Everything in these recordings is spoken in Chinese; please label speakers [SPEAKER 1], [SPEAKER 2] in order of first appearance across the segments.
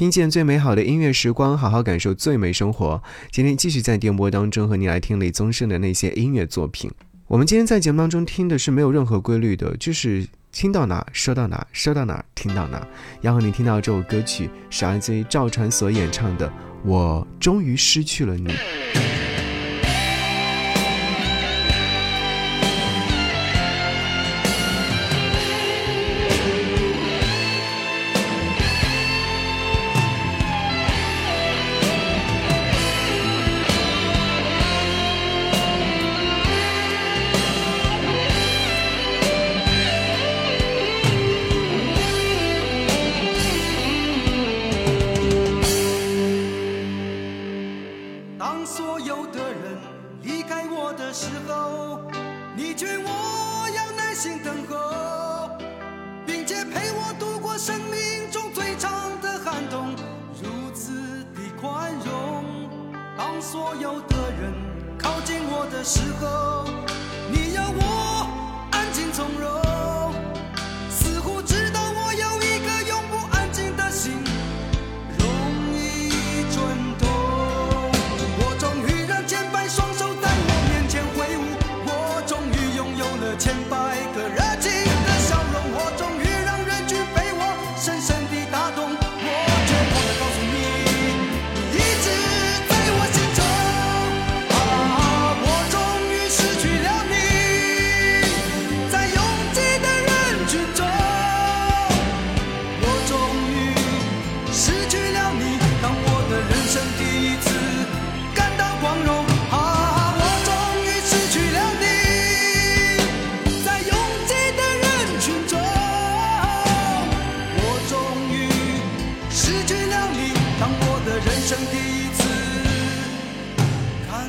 [SPEAKER 1] 听见最美好的音乐时光，好好感受最美生活。今天继续在电波当中和你来听李宗盛的那些音乐作品。我们今天在节目当中听的是没有任何规律的，就是听到哪说到哪，说到哪听到哪。然后你听到这首歌曲是来自于赵传所演唱的《我终于失去了你》。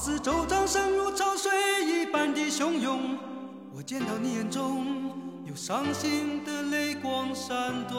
[SPEAKER 2] 四周掌声如潮水一般的汹涌，我见到你眼中有伤心的泪光闪动。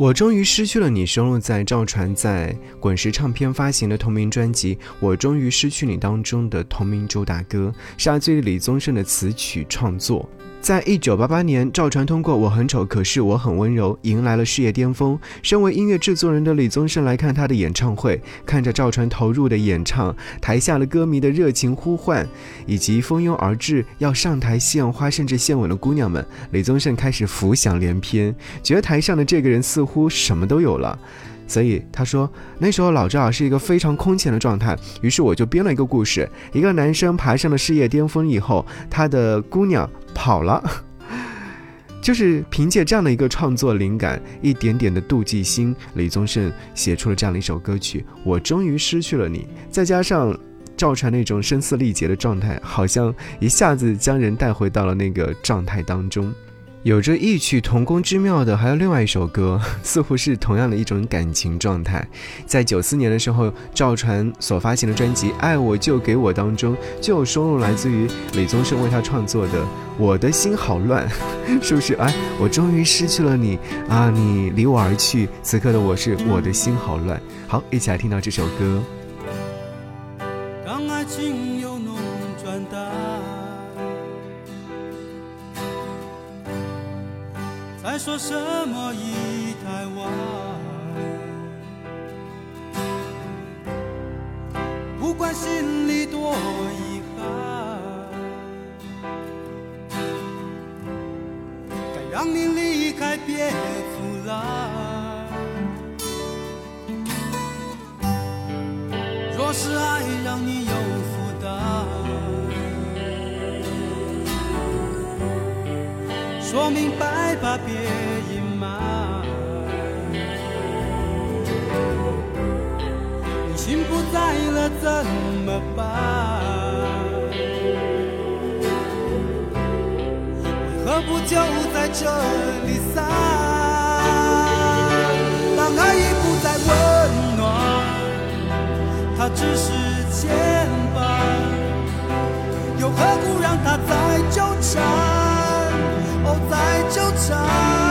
[SPEAKER 1] 我终于失去了你，收录在赵传在滚石唱片发行的同名专辑《我终于失去你》当中的同名主打歌，是阿最李宗盛的词曲创作。在一九八八年，赵传通过《我很丑，可是我很温柔》迎来了事业巅峰。身为音乐制作人的李宗盛来看他的演唱会，看着赵传投入的演唱，台下的歌迷的热情呼唤，以及蜂拥而至要上台献花甚至献吻的姑娘们，李宗盛开始浮想联翩，觉得台上的这个人似乎什么都有了。所以他说，那时候老赵是一个非常空前的状态。于是我就编了一个故事：一个男生爬上了事业巅峰以后，他的姑娘跑了。就是凭借这样的一个创作灵感，一点点的妒忌心，李宗盛写出了这样的一首歌曲。我终于失去了你，再加上赵传那种声嘶力竭的状态，好像一下子将人带回到了那个状态当中。有着异曲同工之妙的，还有另外一首歌，似乎是同样的一种感情状态。在九四年的时候，赵传所发行的专辑《爱我就给我》当中，就有收录来自于李宗盛为他创作的《我的心好乱》，是不是？哎，我终于失去了你啊！你离我而去，此刻的我是我的心好乱。好，一起来听到这首歌。
[SPEAKER 2] 当爱情再说什么已太晚，不管心里多遗憾，该让你离开别阻拦。若是爱让你说明白吧，别隐瞒。你心不在了怎么办？为何不就在这里散？当爱已不再温暖，它只是牵绊，又何苦让它再纠缠？在。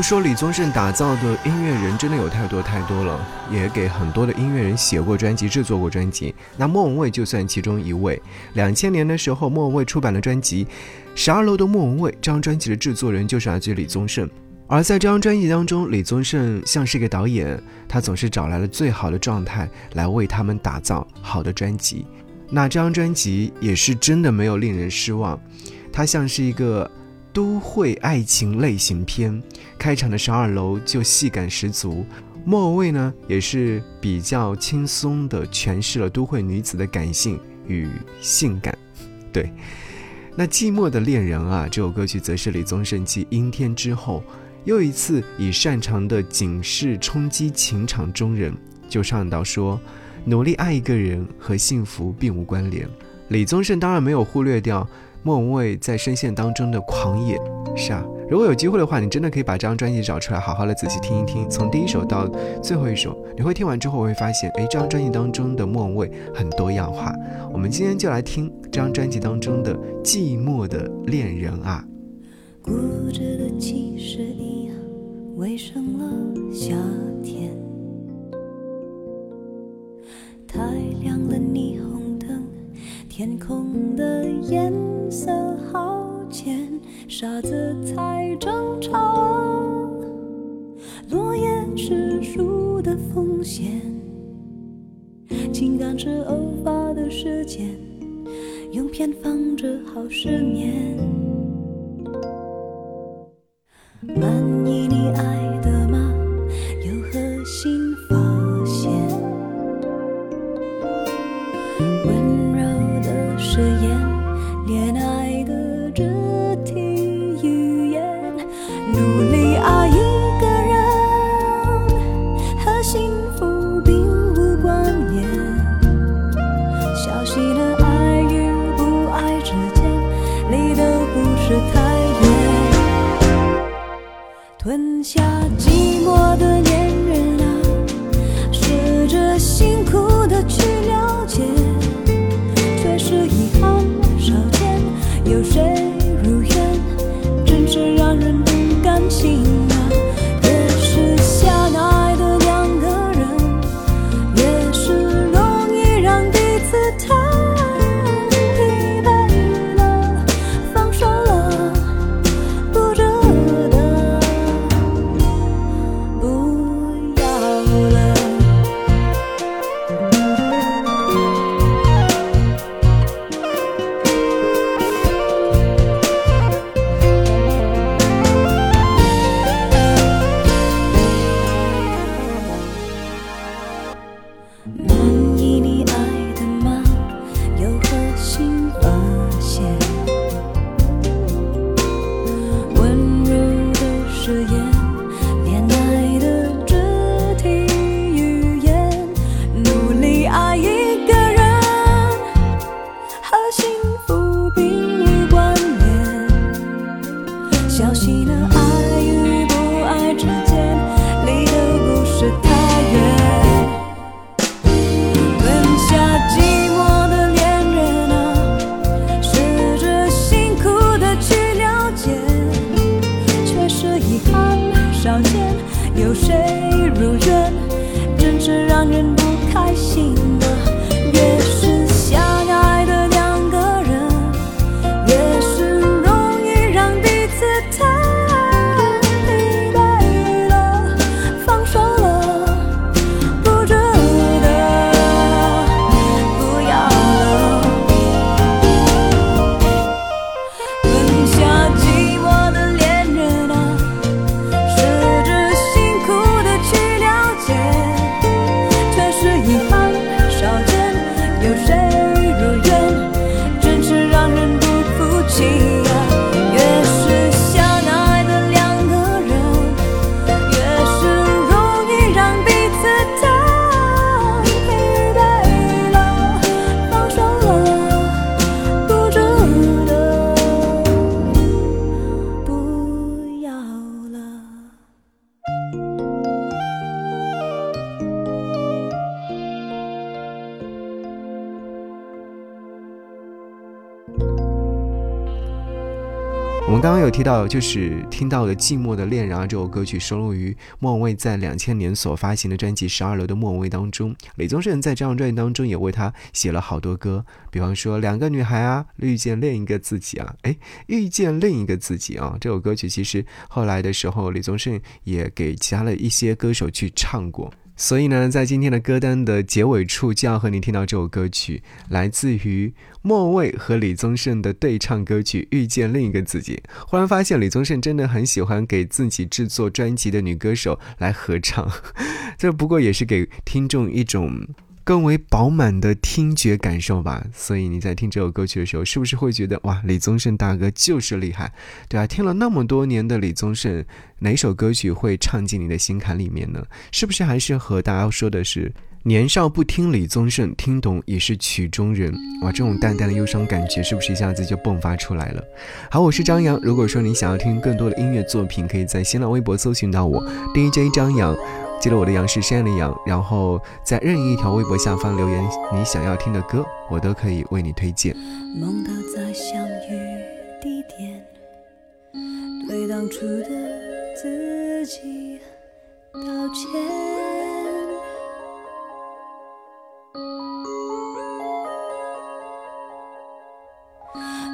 [SPEAKER 1] 要说李宗盛打造的音乐人真的有太多太多了，也给很多的音乐人写过专辑、制作过专辑。那莫文蔚就算其中一位。两千年的时候，莫文蔚出版了专辑《十二楼的莫文蔚》，这张专辑的制作人就是来自李宗盛。而在这张专辑当中，李宗盛像是一个导演，他总是找来了最好的状态来为他们打造好的专辑。那这张专辑也是真的没有令人失望，它像是一个。都会爱情类型片，开场的十二楼就戏感十足。末位呢，也是比较轻松的诠释了都会女子的感性与性感。对，那寂寞的恋人啊，这首歌曲则是李宗盛继阴天之后，又一次以擅长的警示冲击情场中人，就唱到说，努力爱一个人和幸福并无关联。李宗盛当然没有忽略掉。莫文蔚在声线当中的狂野，是啊，如果有机会的话，你真的可以把这张专辑找出来，好好的仔细听一听，从第一首到最后一首，你会听完之后会发现，哎，这张专辑当中的莫文蔚很多样化。我们今天就来听这张专辑当中的《寂寞的恋人》啊。
[SPEAKER 3] 固执的其实一样，围上了夏天，太亮了霓虹，天空的颜。色好浅，沙子才争吵。落叶是树的风险，情感是偶发的事件，用偏方治好失眠。满意你爱下寂寞的恋人啊，试着
[SPEAKER 1] 有提到，就是听到了《寂寞的恋人》啊这首歌曲收录于莫文蔚在两千年所发行的专辑《十二楼的莫文蔚》当中。李宗盛在这张专辑当中也为他写了好多歌，比方说《两个女孩》啊，《遇见另一个自己》啊，哎，《遇见另一个自己》啊，这首歌曲其实后来的时候，李宗盛也给其他的一些歌手去唱过。所以呢，在今天的歌单的结尾处，就要和你听到这首歌曲，来自于莫蔚和李宗盛的对唱歌曲《遇见另一个自己》。忽然发现，李宗盛真的很喜欢给自己制作专辑的女歌手来合唱，这不过也是给听众一种。更为饱满的听觉感受吧，所以你在听这首歌曲的时候，是不是会觉得哇，李宗盛大哥就是厉害，对啊，听了那么多年的李宗盛，哪首歌曲会唱进你的心坎里面呢？是不是还是和大家说的是，年少不听李宗盛，听懂已是曲中人？哇，这种淡淡的忧伤感觉，是不是一下子就迸发出来了？好，我是张扬。如果说你想要听更多的音乐作品，可以在新浪微博搜寻到我 DJ 张扬。记得我的羊是山的羊，然后在任意一条微博下方留言你想要听的歌，我都可以为你推荐。
[SPEAKER 3] 梦到再相遇地点，对当初的自己道歉。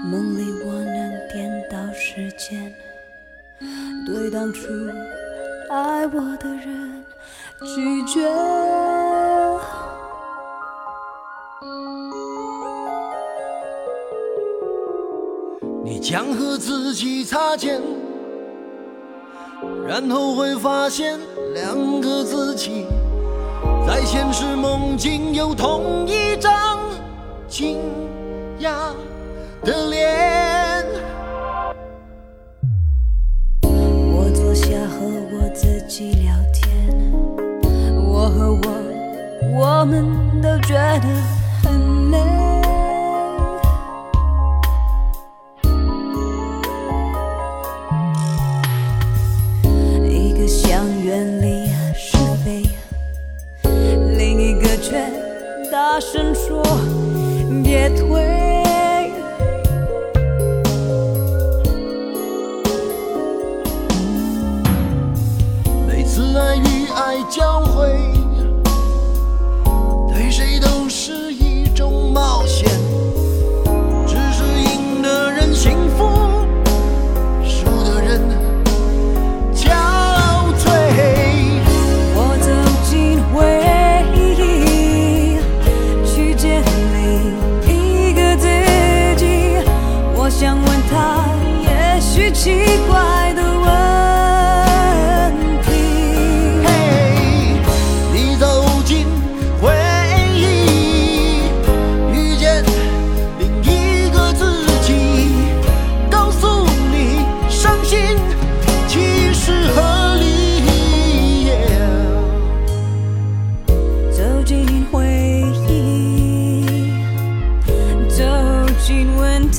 [SPEAKER 3] 梦里我能颠倒时间，对当初爱我的人。拒绝。
[SPEAKER 2] 你将和自己擦肩，然后会发现两个自己在现实梦境有同一张惊讶的脸。
[SPEAKER 3] 我坐下和我自己聊天。和我，我们都觉得请问